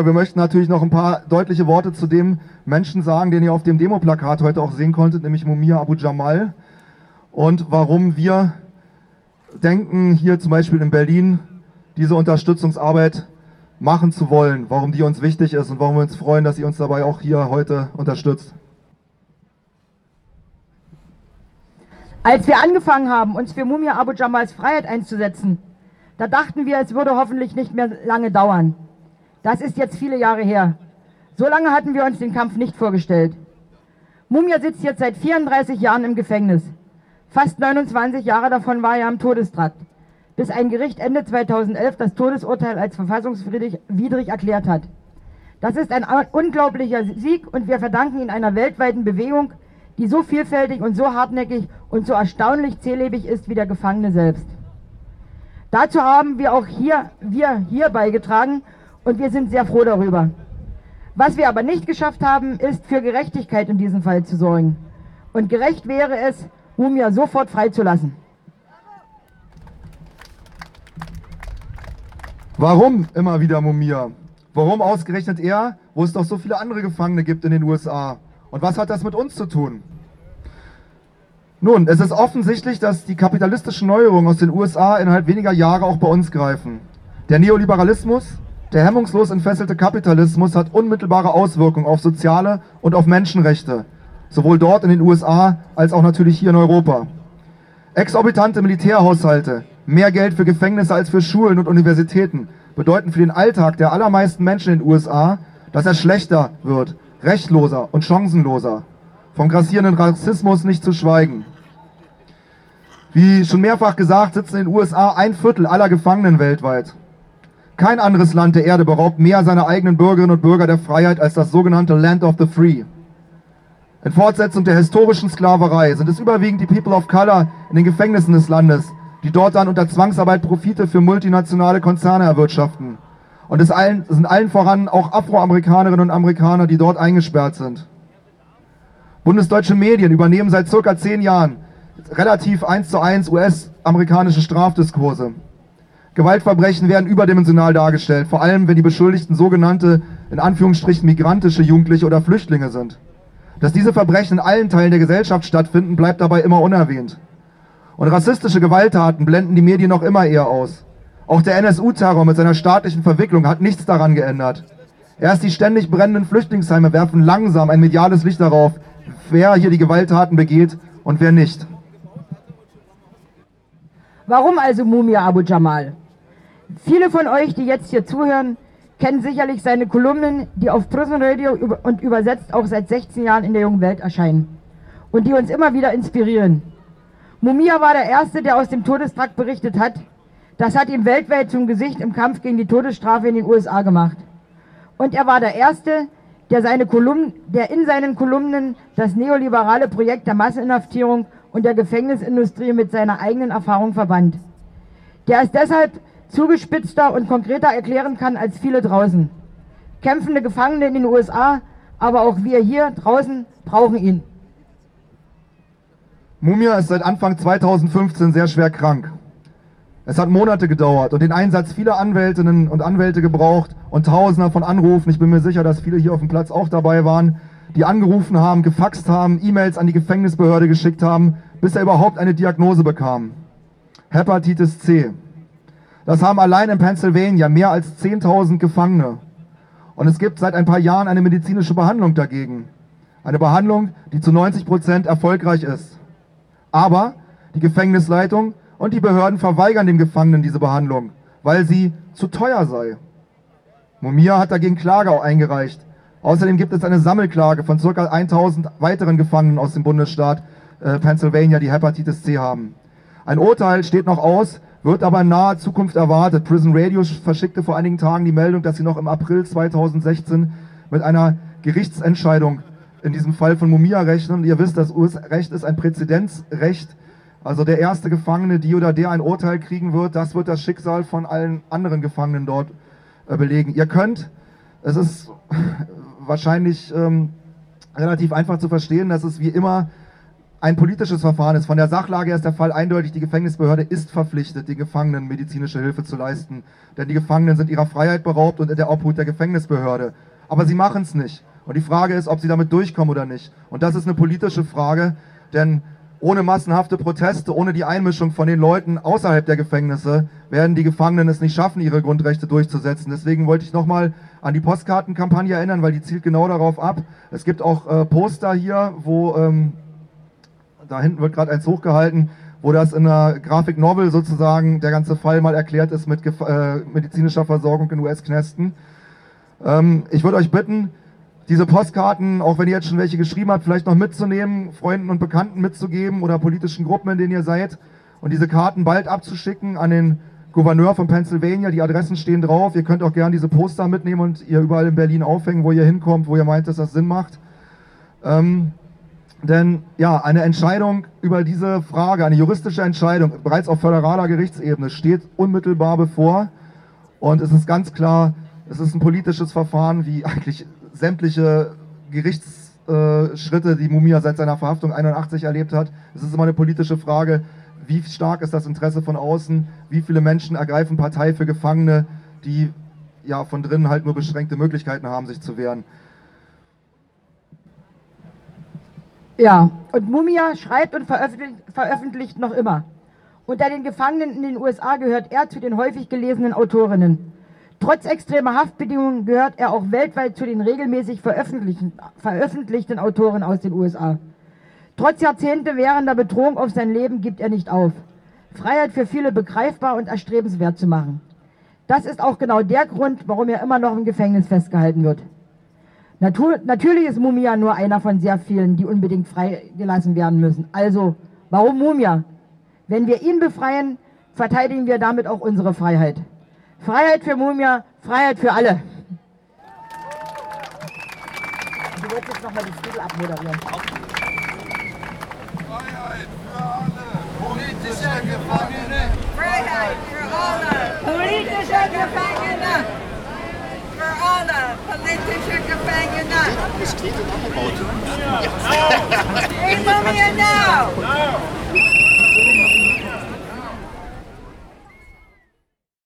nur, wir möchten natürlich noch ein paar deutliche Worte zu dem Menschen sagen, den ihr auf dem Demoplakat heute auch sehen konntet, nämlich Mumia Abu Jamal. Und warum wir denken, hier zum Beispiel in Berlin diese Unterstützungsarbeit machen zu wollen, warum die uns wichtig ist und warum wir uns freuen, dass ihr uns dabei auch hier heute unterstützt. Als wir angefangen haben, uns für Mumia Abu Jamals Freiheit einzusetzen, da dachten wir, es würde hoffentlich nicht mehr lange dauern. Das ist jetzt viele Jahre her. So lange hatten wir uns den Kampf nicht vorgestellt. Mumia sitzt jetzt seit 34 Jahren im Gefängnis. Fast 29 Jahre davon war er am Todestrakt, bis ein Gericht Ende 2011 das Todesurteil als verfassungswidrig erklärt hat. Das ist ein unglaublicher Sieg und wir verdanken ihn einer weltweiten Bewegung, die so vielfältig und so hartnäckig und so erstaunlich zählebig ist wie der Gefangene selbst. Dazu haben wir auch hier, wir hier beigetragen und wir sind sehr froh darüber. Was wir aber nicht geschafft haben, ist für Gerechtigkeit in diesem Fall zu sorgen. Und gerecht wäre es, Mumia sofort freizulassen. Warum immer wieder Mumia? Warum ausgerechnet er, wo es doch so viele andere Gefangene gibt in den USA? Und was hat das mit uns zu tun? Nun, es ist offensichtlich, dass die kapitalistischen Neuerungen aus den USA innerhalb weniger Jahre auch bei uns greifen. Der Neoliberalismus, der hemmungslos entfesselte Kapitalismus hat unmittelbare Auswirkungen auf soziale und auf Menschenrechte, sowohl dort in den USA als auch natürlich hier in Europa. Exorbitante Militärhaushalte, mehr Geld für Gefängnisse als für Schulen und Universitäten bedeuten für den Alltag der allermeisten Menschen in den USA, dass er schlechter wird, rechtloser und chancenloser. Vom grassierenden Rassismus nicht zu schweigen. Wie schon mehrfach gesagt, sitzen in den USA ein Viertel aller Gefangenen weltweit. Kein anderes Land der Erde beraubt mehr seiner eigenen Bürgerinnen und Bürger der Freiheit als das sogenannte Land of the Free. In Fortsetzung der historischen Sklaverei sind es überwiegend die People of Color in den Gefängnissen des Landes, die dort dann unter Zwangsarbeit Profite für multinationale Konzerne erwirtschaften. Und es sind allen voran auch Afroamerikanerinnen und Amerikaner, die dort eingesperrt sind. Bundesdeutsche Medien übernehmen seit circa zehn Jahren relativ eins zu eins US-amerikanische Strafdiskurse. Gewaltverbrechen werden überdimensional dargestellt, vor allem wenn die Beschuldigten sogenannte, in Anführungsstrichen, migrantische Jugendliche oder Flüchtlinge sind. Dass diese Verbrechen in allen Teilen der Gesellschaft stattfinden, bleibt dabei immer unerwähnt. Und rassistische Gewalttaten blenden die Medien noch immer eher aus. Auch der NSU-Terror mit seiner staatlichen Verwicklung hat nichts daran geändert. Erst die ständig brennenden Flüchtlingsheime werfen langsam ein mediales Licht darauf, wer hier die Gewalttaten begeht und wer nicht. Warum also Mumia Abu Jamal? Viele von euch, die jetzt hier zuhören, kennen sicherlich seine Kolumnen, die auf Prison Radio und übersetzt auch seit 16 Jahren in der jungen Welt erscheinen und die uns immer wieder inspirieren. Mumia war der Erste, der aus dem Todestrakt berichtet hat. Das hat ihn weltweit zum Gesicht im Kampf gegen die Todesstrafe in den USA gemacht. Und er war der Erste, der, seine Kolumnen, der in seinen Kolumnen das neoliberale Projekt der Masseninhaftierung und der Gefängnisindustrie mit seiner eigenen Erfahrung verband. Der es deshalb zugespitzter und konkreter erklären kann als viele draußen. Kämpfende Gefangene in den USA, aber auch wir hier draußen brauchen ihn. Mumia ist seit Anfang 2015 sehr schwer krank. Es hat Monate gedauert und den Einsatz vieler Anwältinnen und Anwälte gebraucht und Tausender von Anrufen. Ich bin mir sicher, dass viele hier auf dem Platz auch dabei waren, die angerufen haben, gefaxt haben, E-Mails an die Gefängnisbehörde geschickt haben, bis er überhaupt eine Diagnose bekam. Hepatitis C. Das haben allein in Pennsylvania mehr als 10.000 Gefangene. Und es gibt seit ein paar Jahren eine medizinische Behandlung dagegen. Eine Behandlung, die zu 90 Prozent erfolgreich ist. Aber die Gefängnisleitung und die Behörden verweigern dem Gefangenen diese Behandlung, weil sie zu teuer sei. Mumia hat dagegen Klage eingereicht. Außerdem gibt es eine Sammelklage von ca. 1000 weiteren Gefangenen aus dem Bundesstaat äh, Pennsylvania, die Hepatitis C haben. Ein Urteil steht noch aus, wird aber in naher Zukunft erwartet. Prison Radio verschickte vor einigen Tagen die Meldung, dass sie noch im April 2016 mit einer Gerichtsentscheidung in diesem Fall von Mumia rechnen. Und ihr wisst, das US-Recht ist ein Präzedenzrecht. Also der erste Gefangene, die oder der ein Urteil kriegen wird, das wird das Schicksal von allen anderen Gefangenen dort äh, belegen. Ihr könnt, es ist wahrscheinlich ähm, relativ einfach zu verstehen, dass es wie immer ein politisches Verfahren ist. Von der Sachlage her ist der Fall eindeutig, die Gefängnisbehörde ist verpflichtet, den Gefangenen medizinische Hilfe zu leisten. Denn die Gefangenen sind ihrer Freiheit beraubt und in der Obhut der Gefängnisbehörde. Aber sie machen es nicht. Und die Frage ist, ob sie damit durchkommen oder nicht. Und das ist eine politische Frage, denn ohne massenhafte Proteste, ohne die Einmischung von den Leuten außerhalb der Gefängnisse werden die Gefangenen es nicht schaffen, ihre Grundrechte durchzusetzen. Deswegen wollte ich nochmal an die Postkartenkampagne erinnern, weil die zielt genau darauf ab. Es gibt auch äh, Poster hier, wo ähm, da hinten wird gerade eins hochgehalten, wo das in einer Grafik-Novel sozusagen der ganze Fall mal erklärt ist mit äh, medizinischer Versorgung in US-Knästen. Ähm, ich würde euch bitten, diese Postkarten, auch wenn ihr jetzt schon welche geschrieben habt, vielleicht noch mitzunehmen, Freunden und Bekannten mitzugeben oder politischen Gruppen, in denen ihr seid und diese Karten bald abzuschicken an den Gouverneur von Pennsylvania. Die Adressen stehen drauf. Ihr könnt auch gerne diese Poster mitnehmen und ihr überall in Berlin aufhängen, wo ihr hinkommt, wo ihr meint, dass das Sinn macht. Ähm, denn ja, eine Entscheidung über diese Frage, eine juristische Entscheidung, bereits auf föderaler Gerichtsebene, steht unmittelbar bevor. Und es ist ganz klar, es ist ein politisches Verfahren, wie eigentlich sämtliche Gerichtsschritte, die Mumia seit seiner Verhaftung 81 erlebt hat. Es ist immer eine politische Frage, wie stark ist das Interesse von außen, wie viele Menschen ergreifen Partei für Gefangene, die ja von drinnen halt nur beschränkte Möglichkeiten haben, sich zu wehren. Ja, und Mumia schreibt und veröffentlicht, veröffentlicht noch immer. Unter den Gefangenen in den USA gehört er zu den häufig gelesenen Autorinnen. Trotz extremer Haftbedingungen gehört er auch weltweit zu den regelmäßig veröffentlichten, Autoren aus den USA. Trotz Jahrzehnte währender Bedrohung auf sein Leben gibt er nicht auf, Freiheit für viele begreifbar und erstrebenswert zu machen. Das ist auch genau der Grund, warum er immer noch im Gefängnis festgehalten wird. Natur, natürlich ist Mumia nur einer von sehr vielen, die unbedingt freigelassen werden müssen. Also, warum Mumia? Wenn wir ihn befreien, verteidigen wir damit auch unsere Freiheit. Freiheit für Mumia, Freiheit für alle. Du wolltest jetzt nochmal die Titel abmoderieren. Freiheit für alle! Politische Gefangene! Freiheit für alle! Politische Gefangene! Für alle politische Gefangene! Das steht in Angebot. Free Mumia now!